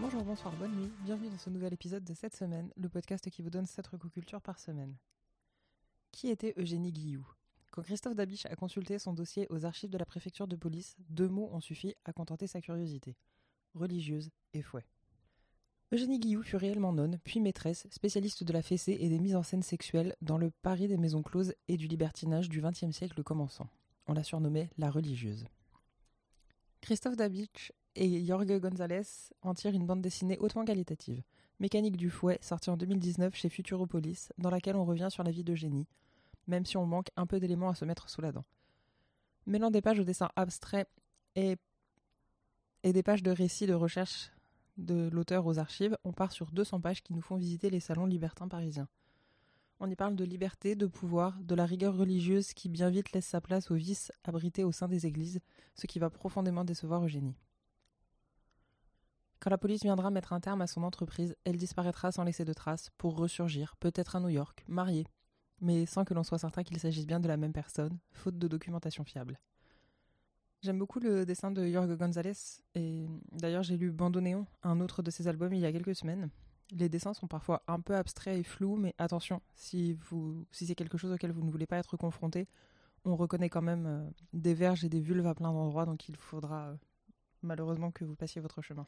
Bonjour, bonsoir, bonne nuit. Bienvenue dans ce nouvel épisode de cette semaine, le podcast qui vous donne 7 recocultures par semaine. Qui était Eugénie Guillou Quand Christophe Dabiche a consulté son dossier aux archives de la préfecture de police, deux mots ont suffi à contenter sa curiosité religieuse et fouet. Eugénie Guillou fut réellement nonne, puis maîtresse, spécialiste de la fessée et des mises en scène sexuelles dans le Paris des maisons closes et du libertinage du XXe siècle commençant. On la surnommait la religieuse. Christophe Dabiche et Jorge González en tirent une bande dessinée hautement qualitative. Mécanique du fouet, sortie en 2019 chez Futuropolis, dans laquelle on revient sur la vie d'Eugénie, même si on manque un peu d'éléments à se mettre sous la dent. Mêlant des pages au dessin abstrait et, et des pages de récits de recherche de l'auteur aux archives, on part sur 200 pages qui nous font visiter les salons libertins parisiens. On y parle de liberté, de pouvoir, de la rigueur religieuse qui bien vite laisse sa place aux vices abrités au sein des églises, ce qui va profondément décevoir Eugénie. Quand la police viendra mettre un terme à son entreprise, elle disparaîtra sans laisser de traces, pour ressurgir, peut-être à New York, mariée, mais sans que l'on soit certain qu'il s'agisse bien de la même personne, faute de documentation fiable. J'aime beaucoup le dessin de Jorge González, et d'ailleurs j'ai lu Bandoneon, un autre de ses albums, il y a quelques semaines. Les dessins sont parfois un peu abstraits et flous, mais attention, si, si c'est quelque chose auquel vous ne voulez pas être confronté, on reconnaît quand même euh, des verges et des vulves à plein d'endroits, donc il faudra euh, malheureusement que vous passiez votre chemin.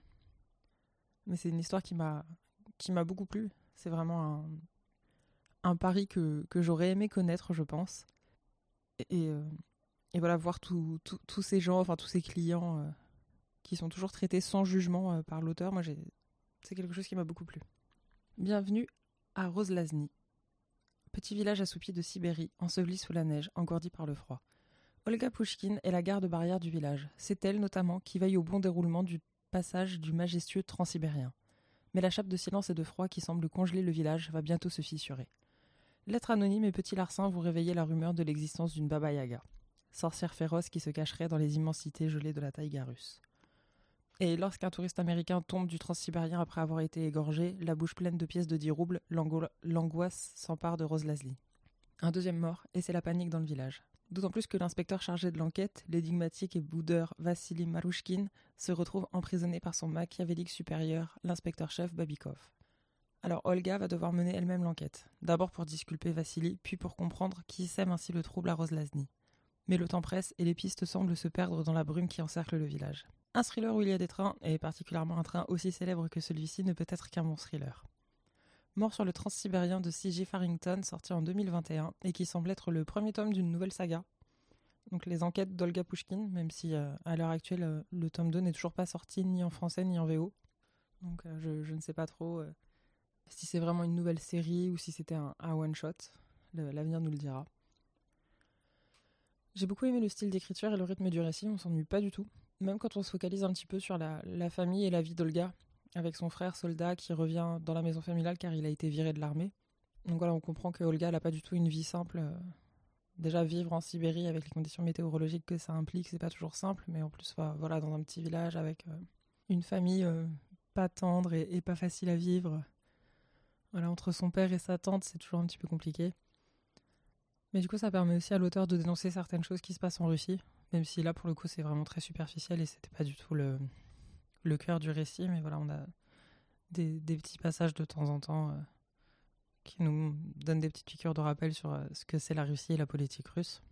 Mais c'est une histoire qui m'a beaucoup plu. C'est vraiment un, un pari que, j'aurais aimé connaître, je pense. Et, euh, voilà, voir tous ces gens, enfin tous ces clients qui sont toujours traités sans jugement par l'auteur, moi c'est quelque chose qui m'a beaucoup plu. Bienvenue à Roselazny, petit village assoupi de Sibérie, enseveli sous la neige, engourdi par le froid. Olga Pushkin est la garde barrière du village. C'est elle notamment qui veille au bon déroulement du passage du majestueux transsibérien. Mais la chape de silence et de froid qui semble congeler le village va bientôt se fissurer. Lettre anonyme et petit larcin vous réveillez la rumeur de l'existence d'une Baba Yaga, sorcière féroce qui se cacherait dans les immensités gelées de la taïga russe. Et lorsqu'un touriste américain tombe du transsibérien après avoir été égorgé, la bouche pleine de pièces de 10 roubles, l'angoisse s'empare de Rose Laslie. Un deuxième mort, et c'est la panique dans le village. D'autant plus que l'inspecteur chargé de l'enquête, l'énigmatique et boudeur Vassili Marouchkin, se retrouve emprisonné par son machiavélique supérieur, l'inspecteur-chef Babikov. Alors Olga va devoir mener elle-même l'enquête, d'abord pour disculper Vassili, puis pour comprendre qui sème ainsi le trouble à Roslazny. Mais le temps presse et les pistes semblent se perdre dans la brume qui encercle le village. Un thriller où il y a des trains, et particulièrement un train aussi célèbre que celui-ci, ne peut être qu'un bon thriller. Mort sur le transsibérien de C.J. Farrington, sorti en 2021, et qui semble être le premier tome d'une nouvelle saga. Donc les enquêtes d'Olga Pushkin, même si euh, à l'heure actuelle euh, le tome 2 n'est toujours pas sorti ni en français ni en VO. Donc euh, je, ne sais pas trop si c'est vraiment une nouvelle série ou si c'était un, one-shot. L'avenir nous le dira. J'ai beaucoup aimé le style d'écriture et le rythme du récit, on s'ennuie pas du tout. Même quand on se focalise un petit peu sur la, famille et la vie d'Olga, avec son frère soldat qui revient dans la maison familiale car il a été viré de l'armée. Donc voilà, on comprend que Olga n'a pas du tout une vie simple. Euh, déjà vivre en Sibérie avec les conditions météorologiques que ça implique, c'est pas toujours simple, mais en plus voilà, dans un petit village avec euh, une famille euh, pas tendre et, pas facile à vivre. Voilà, entre son père et sa tante, c'est toujours un petit peu compliqué. Mais du coup, ça permet aussi à l'auteur de dénoncer certaines choses qui se passent en Russie, même si là, pour le coup, c'est vraiment très superficiel et c'était pas du tout le, cœur du récit, mais voilà, on a des, petits passages de temps en temps euh, qui nous donnent des petites piqûres de rappel sur euh, ce que c'est la Russie et la politique russe.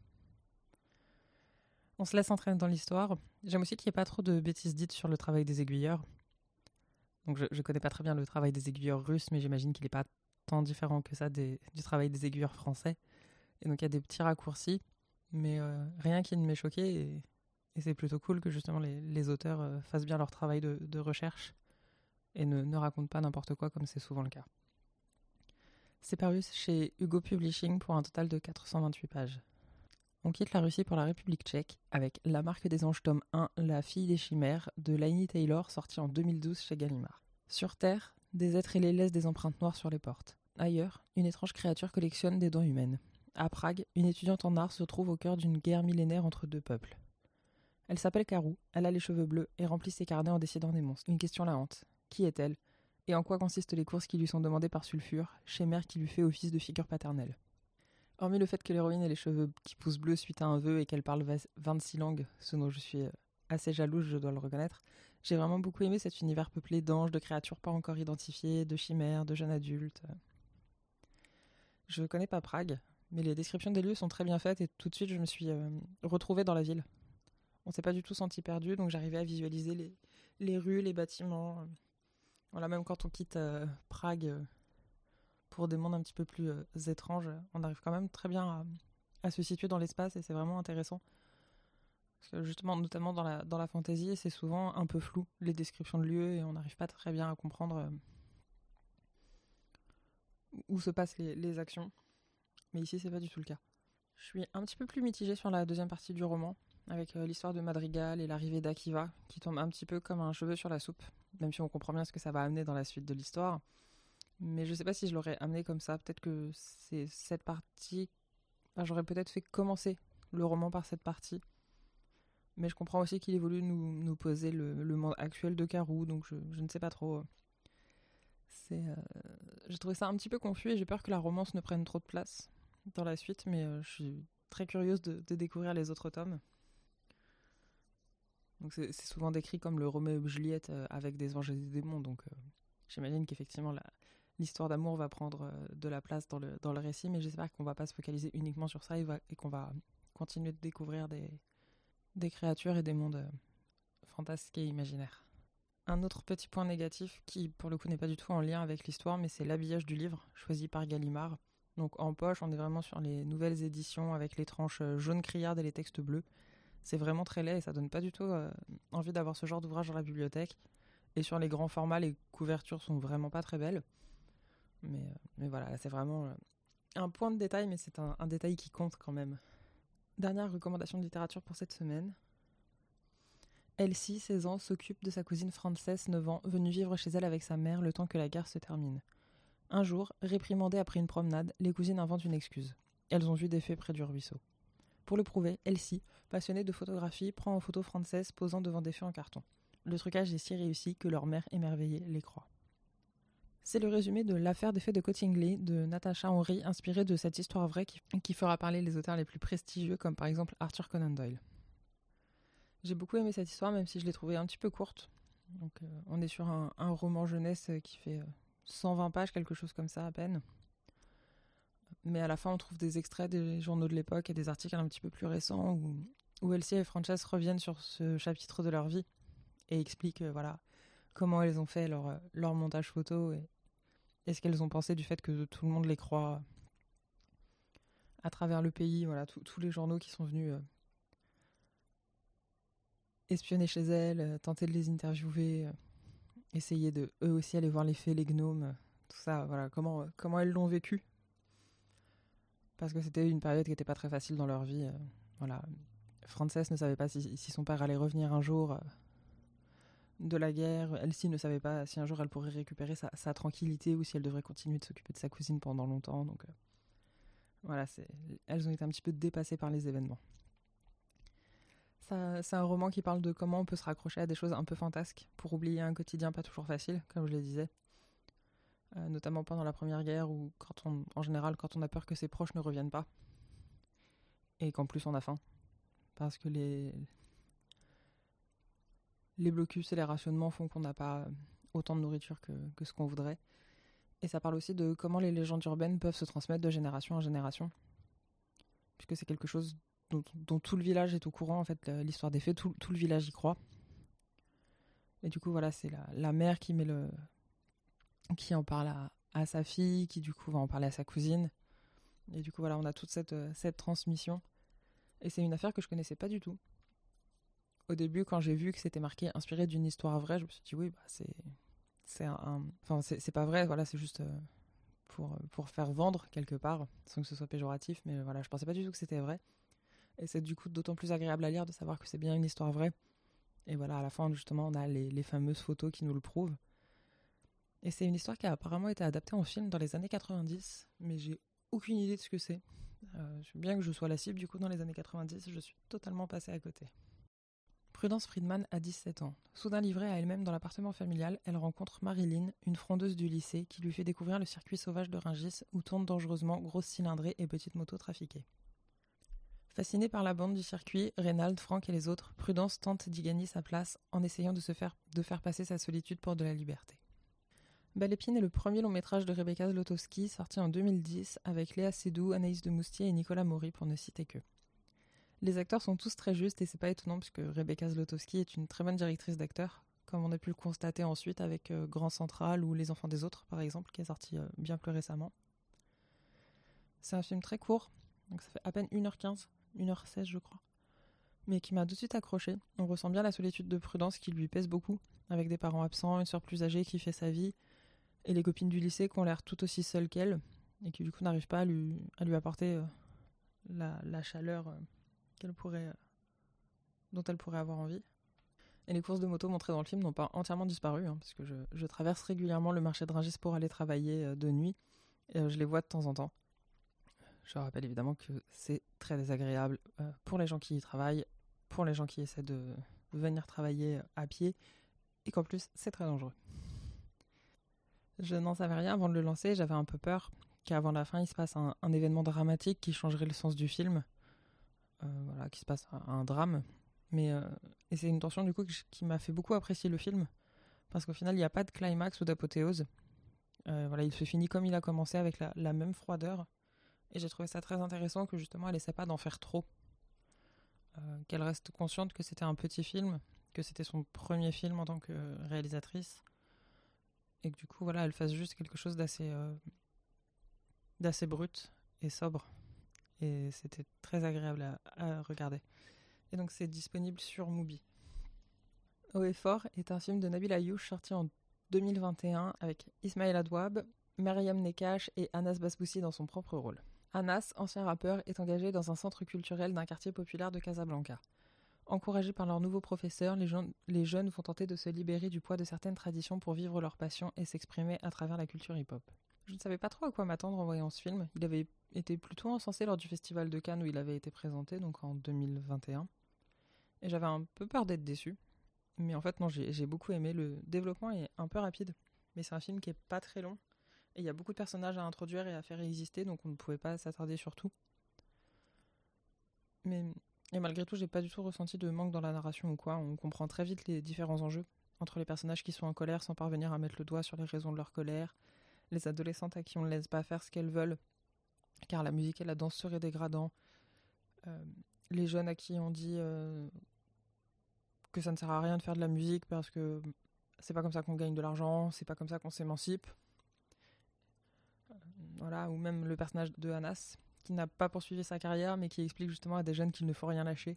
On se laisse entraîner dans l'histoire. J'aime aussi qu'il n'y ait pas trop de bêtises dites sur le travail des aiguilleurs. Donc je ne connais pas très bien le travail des aiguilleurs russes, mais j'imagine qu'il n'est pas tant différent que ça du travail des aiguilleurs français. Et donc il y a des petits raccourcis, mais euh, rien qui ne m'ait choqué. Et c'est plutôt cool que justement les, auteurs euh, fassent bien leur travail de, recherche et ne, ne racontent pas n'importe quoi comme c'est souvent le cas. C'est paru chez Hugo Publishing pour un total de 428 pages. On quitte la Russie pour la République tchèque avec La marque des anges tome 1, La fille des chimères de Laini Taylor sorti en 2012 chez Gallimard. Sur Terre, des êtres ailés laissent des empreintes noires sur les portes. Ailleurs, une étrange créature collectionne des dents humaines. À Prague, une étudiante en art se trouve au cœur d'une guerre millénaire entre deux peuples. Elle s'appelle Carou, elle a les cheveux bleus et remplit ses carnets en décidant des monstres. Une question la hante. Qui est-elle? Et en quoi consistent les courses qui lui sont demandées par Sulfure, chez mère qui lui fait office de figure paternelle? Hormis le fait que l'héroïne ait les cheveux qui poussent bleus suite à un vœu et qu'elle parle 26 langues, ce dont je suis euh, assez jalouse, je dois le reconnaître, J'ai vraiment beaucoup aimé cet univers peuplé d'anges, de créatures pas encore identifiées, de chimères, de jeunes adultes. Je connais pas Prague, mais les descriptions des lieux sont très bien faites et tout de suite je me suis euh, retrouvée dans la ville. On s'est pas du tout senti perdu, donc j'arrivais à visualiser les, les, rues, les bâtiments. Voilà, même quand on quitte euh, Prague euh, pour des mondes un petit peu plus étranges, on arrive quand même très bien à, à se situer dans l'espace et c'est vraiment intéressant. Parce que justement, notamment dans la, dans la fantasy, c'est souvent un peu flou, les descriptions de lieux, et on n'arrive pas très bien à comprendre euh, où se passent les, les actions. Mais ici, c'est pas du tout le cas. Je suis un petit peu plus mitigée sur la deuxième partie du roman, avec euh, l'histoire de Madrigal et l'arrivée d'Akiva, qui tombe un petit peu comme un cheveu sur la soupe, même si on comprend bien ce que ça va amener dans la suite de l'histoire. Mais je sais pas si je l'aurais amené comme ça. Peut-être que c'est cette partie. J'aurais peut-être fait commencer le roman par cette partie mais je comprends aussi qu'il évolue nous, nous poser le, monde actuel de Carou, donc je, ne sais pas trop. C'est, euh, j'ai trouvé ça un petit peu confus et j'ai peur que la romance ne prenne trop de place dans la suite, mais euh, je suis très curieuse de, découvrir les autres tomes. Donc c'est, souvent décrit comme le Roméo et Juliette euh, avec des anges et des démons, donc euh, j'imagine qu'effectivement l'histoire d'amour va prendre de la place dans le, dans le récit, mais j'espère qu'on va pas se focaliser uniquement sur ça et, qu'on va continuer de découvrir des, des créatures et des mondes fantasques et imaginaires. Un autre petit point négatif qui pour le coup n'est pas du tout en lien avec l'histoire mais c'est l'habillage du livre choisi par Gallimard. Donc en poche on est vraiment sur les nouvelles éditions avec les tranches euh, jaune criarde et les textes bleus. C'est vraiment très laid et ça donne pas du tout euh, envie d'avoir ce genre d'ouvrage dans la bibliothèque. Et sur les grands formats, les couvertures sont vraiment pas très belles. Mais, euh, voilà, c'est vraiment un point de détail, mais c'est un, un détail qui compte quand même. Dernière recommandation de littérature pour cette semaine. Elsie, 16 ans, s'occupe de sa cousine Frances, 9 ans, venue vivre chez elle avec sa mère le temps que la guerre se termine. Un jour, réprimandée après une promenade, les cousines inventent une excuse. Elles ont vu des faits près du ruisseau. Pour le prouver, Elsie, passionnée de photographie, prend en photo Frances posant devant des faits en carton. Le trucage est si réussi que leur mère émerveillée les croit. C'est le résumé de L'affaire des faits de Cottingley de Natasha Henry, inspiré de cette histoire vraie qui, fera parler les auteurs les plus prestigieux, comme par exemple Arthur Conan Doyle. J'ai beaucoup aimé cette histoire, même si je l'ai trouvée un petit peu courte. Donc, euh, on est sur un, un, roman jeunesse qui fait 120 pages, quelque chose comme ça à peine. Mais à la fin, on trouve des extraits des journaux de l'époque et des articles un petit peu plus récents où, où Elsie et Frances reviennent sur ce chapitre de leur vie et expliquent euh, voilà, comment elles ont fait leur, leur montage photo et, ce qu'elles ont pensé du fait que tout le monde les croit à travers le pays. Voilà, tous les journaux qui sont venus euh, espionner chez elles, euh, tenter de les interviewer, euh, essayer de eux aussi aller voir les fées, les gnomes, tout ça. Voilà, comment, comment elles l'ont vécu. Parce que c'était une période qui n'était pas très facile dans leur vie. euh, voilà. Frances ne savait pas si, son père allait revenir un jour. Euh, de la guerre. Elsie ne savait pas si un jour elle pourrait récupérer sa, sa tranquillité ou si elle devrait continuer de s'occuper de sa cousine pendant longtemps. Donc euh, voilà, elles ont été un petit peu dépassées par les événements. C'est un roman qui parle de comment on peut se raccrocher à des choses un peu fantasques pour oublier un quotidien pas toujours facile, comme je le disais. Euh, notamment pendant la Première Guerre ou en général quand on a peur que ses proches ne reviennent pas et qu'en plus on a faim. Parce que les, les blocus et les rationnements font qu'on n'a pas autant de nourriture que ce qu'on voudrait. Et ça parle aussi de comment les légendes urbaines peuvent se transmettre de génération en génération. Puisque c'est quelque chose dont, tout le village est au courant, en fait, l'histoire des faits, tout, le village y croit. Et du coup, voilà, c'est la, la, mère qui met le. qui en parle à, sa fille, qui du coup va en parler à sa cousine. Et du coup, voilà, on a toute cette, cette transmission. Et c'est une affaire que je connaissais pas du tout au début, quand j'ai vu que c'était marqué inspiré d'une histoire vraie, je me suis dit oui, bah, c'est c'est un, enfin c'est pas vrai, voilà, c'est juste euh, pour pour faire vendre quelque part, sans que ce soit péjoratif, mais voilà, je pensais pas du tout que c'était vrai. Et c'est du coup d'autant plus agréable à lire de savoir que c'est bien une histoire vraie. Et voilà, à la fin justement, on a les, fameuses photos qui nous le prouvent. Et c'est une histoire qui a apparemment été adaptée en film dans les années 90, mais j'ai aucune idée de ce que c'est. Euh, bien que je sois la cible du coup dans les années 90, je suis totalement passée à côté. Prudence Friedman a 17 ans. Soudain livrée à elle-même dans l'appartement familial, elle rencontre Marilyn, une frondeuse du lycée, qui lui fait découvrir le circuit sauvage de Ringis où tournent dangereusement grosses cylindrées et petites motos trafiquées. Fasciné par la bande du circuit, Reynald, Franck et les autres, Prudence tente d'y gagner sa place en essayant de, se faire, de faire passer sa solitude pour de la liberté. Belle Épine est le premier long métrage de Rebecca Zlotowski sorti en 2010 avec Léa Seydoux, Anaïs de Moustier et Nicolas Maury pour ne citer que. Les acteurs sont tous très justes et c'est pas étonnant puisque Rebecca Zlotowski est une très bonne directrice d'acteurs, comme on a pu le constater ensuite avec euh, Grand Central ou Les Enfants des Autres par exemple, qui est sorti euh, bien plus récemment. C'est un film très court, donc ça fait à peine 1h15, 1h16 je crois, mais qui m'a tout de suite accroché. On ressent bien la solitude de Prudence qui lui pèse beaucoup, avec des parents absents, une soeur plus âgée qui fait sa vie, et les copines du lycée qui ont l'air tout aussi seules qu'elle, et qui du coup n'arrivent pas à lui, à lui apporter euh, la, chaleur qu'elle pourrait, euh, dont elle pourrait avoir envie. Et les courses de moto montrées dans le film n'ont pas entièrement disparu, hein, que je, je, traverse régulièrement le marché de Rungis pour aller travailler euh, de nuit, et euh, je les vois de temps en temps. Je rappelle évidemment que c'est très désagréable euh, pour les gens qui y travaillent, pour les gens qui essaient de venir travailler à pied, et qu'en plus c'est très dangereux. Je n'en savais rien avant de le lancer, j'avais un peu peur qu'avant la fin il se passe un, événement dramatique qui changerait le sens du film. Euh, voilà, qui se passe un, drame. Mais euh, et c'est une tension du coup qui m'a fait beaucoup apprécier le film parce qu'au final il n'y a pas de climax ou d'apothéose. Euh, voilà, il se finit comme il a commencé avec la même froideur. Et j'ai trouvé ça très intéressant que justement elle essaie pas d'en faire trop. Euh, qu'elle reste consciente que c'était un petit film, que c'était son premier film en tant que réalisatrice. Et que du coup, voilà, elle fasse juste quelque chose d'assez euh, d'assez brut et sobre et c'était très agréable à, regarder. Et donc c'est disponible sur Mubi. Haut et fort est un film de Nabil Ayouch sorti en 2021 avec Ismaël Adouab, Mariam Nekash et Anas Basboussi dans son propre rôle. Anas, ancien rappeur, est engagé dans un centre culturel d'un quartier populaire de Casablanca. Encouragés par leur nouveau professeur, les, jeunes, vont tenter de se libérer du poids de certaines traditions pour vivre leur passion et s'exprimer à travers la culture hip-hop. Je ne savais pas trop à quoi m'attendre en voyant ce film. Il avait été plutôt encensé lors du festival de Cannes où il avait été présenté, donc en 2021. Et j'avais un peu peur d'être déçu. Mais en fait, non, j'ai beaucoup aimé. Le développement est un peu rapide. Mais c'est un film qui est pas très long. Il y a beaucoup de personnages à introduire et à faire exister, donc on ne pouvait pas s'attarder sur tout. Mais et malgré tout, j'ai pas du tout ressenti de manque dans la narration ou quoi. On comprend très vite les différents enjeux entre les personnages qui sont en colère sans parvenir à mettre le doigt sur les raisons de leur colère, les adolescentes à qui on ne laisse pas faire ce qu'elles veulent, car la musique et la danse seraient dégradants, euh, les jeunes à qui on dit euh, que ça ne sert à rien de faire de la musique parce que c'est pas comme ça qu'on gagne de l'argent, c'est pas comme ça qu'on s'émancipe. Euh, voilà, ou même le personnage de Anas, qui n'a pas poursuivi sa carrière, mais qui explique justement à des jeunes qu'il ne faut rien lâcher.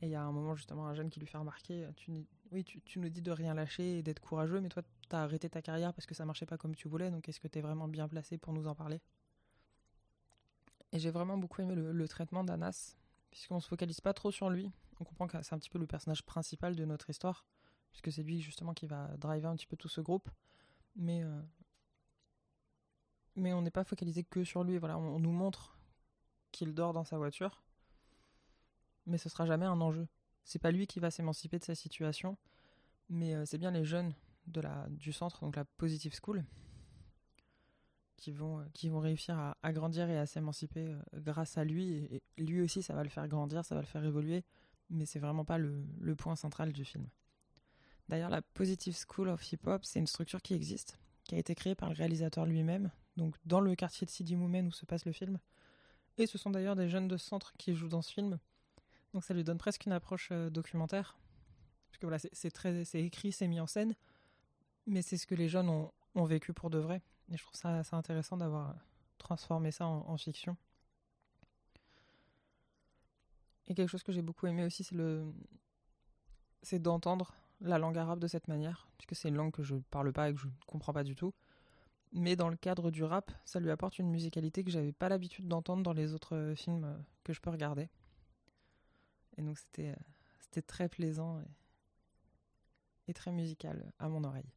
Et il y a un moment justement un jeune qui lui fait remarquer, tu, oui, tu, nous dis de rien lâcher et d'être courageux, mais toi, tu as arrêté ta carrière parce que ça marchait pas comme tu voulais, donc est-ce que tu es vraiment bien placé pour nous en parler? Et j'ai vraiment beaucoup aimé le, le traitement d'Anas, puisqu'on se focalise pas trop sur lui. On comprend que c'est un petit peu le personnage principal de notre histoire, puisque c'est lui justement qui va driver un petit peu tout ce groupe. Mais, euh, mais on n'est pas focalisé que sur lui. Voilà, on, nous montre qu'il dort dans sa voiture, mais ce sera jamais un enjeu. C'est pas lui qui va s'émanciper de sa situation, mais euh, c'est bien les jeunes du centre, donc la Positive School, qui vont, euh, qui vont réussir à, grandir et à s'émanciper euh, grâce à lui. Et, lui aussi, ça va le faire grandir, ça va le faire évoluer, mais c'est vraiment pas le, le point central du film. D'ailleurs, la Positive School of Hip Hop, c'est une structure qui existe, qui a été créée par le réalisateur lui-même, donc dans le quartier de Sidi Moumen où se passe le film. Et ce sont d'ailleurs des jeunes de centre qui jouent dans ce film. Donc ça lui donne presque une approche euh, documentaire. Parce que voilà, c'est écrit, c'est mis en scène, mais c'est ce que les jeunes ont, vécu pour de vrai. Et je trouve ça assez intéressant d'avoir transformé ça en, en, fiction. Et quelque chose que j'ai beaucoup aimé aussi, c'est le, c'est d'entendre la langue arabe de cette manière, puisque c'est une langue que je parle pas et que je ne comprends pas du tout. Mais dans le cadre du rap, ça lui apporte une musicalité que j'avais pas l'habitude d'entendre dans les autres films que je peux regarder. Et donc c'était c'était très plaisant et, et, très musical à mon oreille.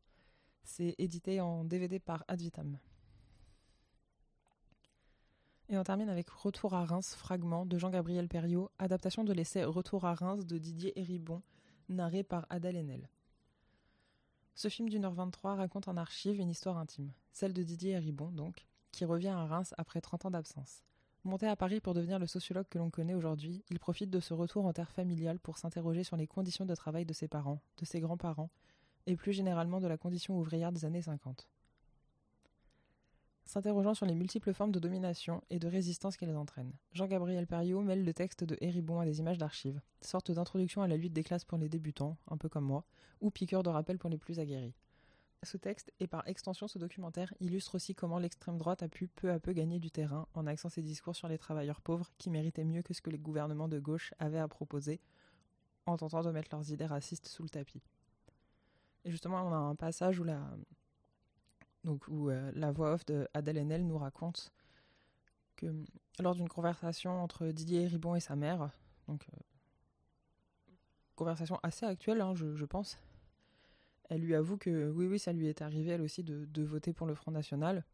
C'est édité en DVD par Advitam. Et on termine avec Retour à Reims, fragment de Jean-Gabriel Perriot, adaptation de l'essai Retour à Reims de Didier Héribon, narré par Adèle Haenel. Ce film d'une heure 23 raconte en archive une histoire intime, celle de Didier Héribon donc, qui revient à Reims après 30 ans d'absence. Monté à Paris pour devenir le sociologue que l'on connaît aujourd'hui, il profite de ce retour en terre familiale pour s'interroger sur les conditions de travail de ses parents, de ses grands-parents, et plus généralement de la condition ouvrière des années 50. S'interrogeant sur les multiples formes de domination et de résistance qu'elles entraînent, Jean-Gabriel Perriot mêle le texte de Héribon à des images d'archives, sorte d'introduction à la lutte des classes pour les débutants, un peu comme moi, ou piqueur de rappel pour les plus aguerris. Ce texte, et par extension ce documentaire, illustre aussi comment l'extrême droite a pu peu à peu gagner du terrain en axant ses discours sur les travailleurs pauvres qui méritaient mieux que ce que les gouvernements de gauche avaient à proposer en tentant de mettre leurs idées racistes sous le tapis. Et justement, on a un passage où la, donc, où, euh, la voix off de Adèle Haenel nous raconte que lors d'une conversation entre Didier Ribon et sa mère, donc euh, conversation assez actuelle, hein, je, je pense, elle lui avoue que oui, oui, ça lui est arrivé elle aussi de, voter pour le Front National.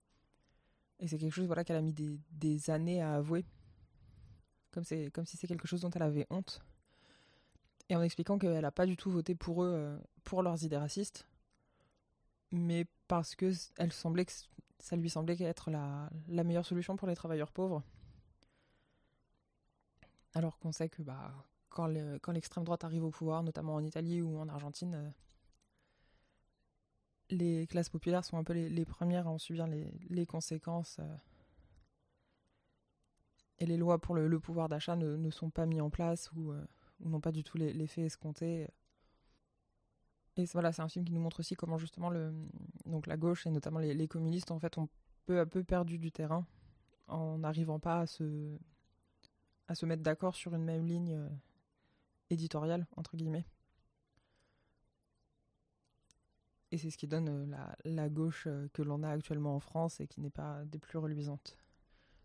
Et c'est quelque chose voilà, qu'elle a mis des, années à avouer. Comme, si c'est quelque chose dont elle avait honte. Et en expliquant qu'elle n'a pas du tout voté pour eux, euh, pour leurs idées racistes. Mais parce que ça lui semblait être la, la meilleure solution pour les travailleurs pauvres. Alors qu'on sait que bah, quand l'extrême droite arrive au pouvoir, notamment en Italie ou en Argentine, euh, les classes populaires sont un peu les, premières à en subir les, conséquences. Euh, et les lois pour le, pouvoir d'achat ne, sont pas mises en place ou, euh, n'ont pas du tout l'effet escompté. Et voilà, c'est un film qui nous montre aussi comment justement le, donc la gauche et notamment les, communistes en fait ont peu à peu perdu du terrain en n'arrivant pas à se, à se mettre d'accord sur une même ligne euh, éditoriale, entre guillemets. Et c'est ce qui donne euh, la, gauche euh, que l'on a actuellement en France et qui n'est pas des plus reluisantes.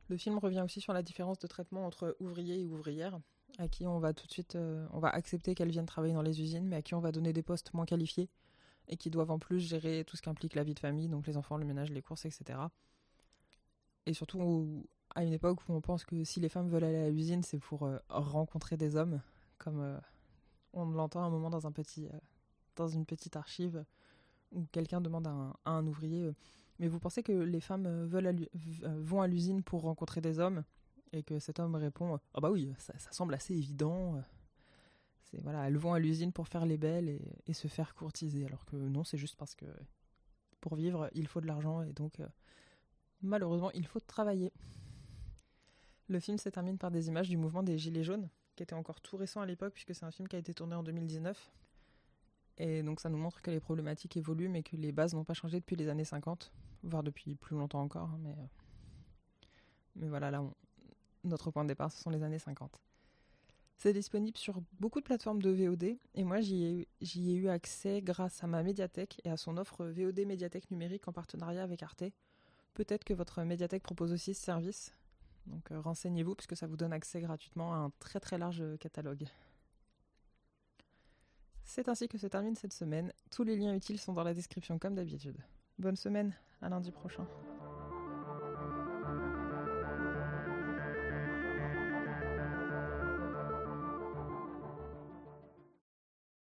Le film revient aussi sur la différence de traitement entre ouvriers et ouvrières, à qui on va tout de suite, euh, on va accepter qu'elles viennent travailler dans les usines, mais à qui on va donner des postes moins qualifiés et qui doivent en plus gérer tout ce qu'implique la vie de famille, donc les enfants, le ménage, les courses, etc. Et surtout à une époque où on pense que si les femmes veulent aller à l'usine, c'est pour rencontrer des hommes, comme on l'entend un moment dans un petit, dans une petite archive où quelqu'un demande à un, ouvrier euh, mais vous pensez que les femmes veulent à vont à l'usine pour rencontrer des hommes? Et que cet homme répond ah bah oui ça, semble assez évident c'est voilà elles vont à l'usine pour faire les belles et, se faire courtiser alors que non c'est juste parce que pour vivre il faut de l'argent et donc euh, malheureusement il faut travailler. Le film se termine par des images du mouvement des gilets jaunes qui était encore tout récent à l'époque puisque c'est un film qui a été tourné en 2019 et donc ça nous montre que les problématiques évoluent mais que les bases n'ont pas changé depuis les années 50 voire depuis plus longtemps encore mais euh, mais voilà là notre point de départ ce sont les années 50 c'est disponible sur beaucoup de plateformes de VOD et moi j'y ai, ai eu accès grâce à ma médiathèque et à son offre VOD médiathèque numérique en partenariat avec Arte. Peut-être que votre médiathèque propose aussi ce service. Donc euh, renseignez-vous puisque ça vous donne accès gratuitement à un très très large catalogue c'est ainsi que se termine cette semaine. Tous les liens utiles sont dans la description comme d'habitude. Bonne semaine à lundi prochain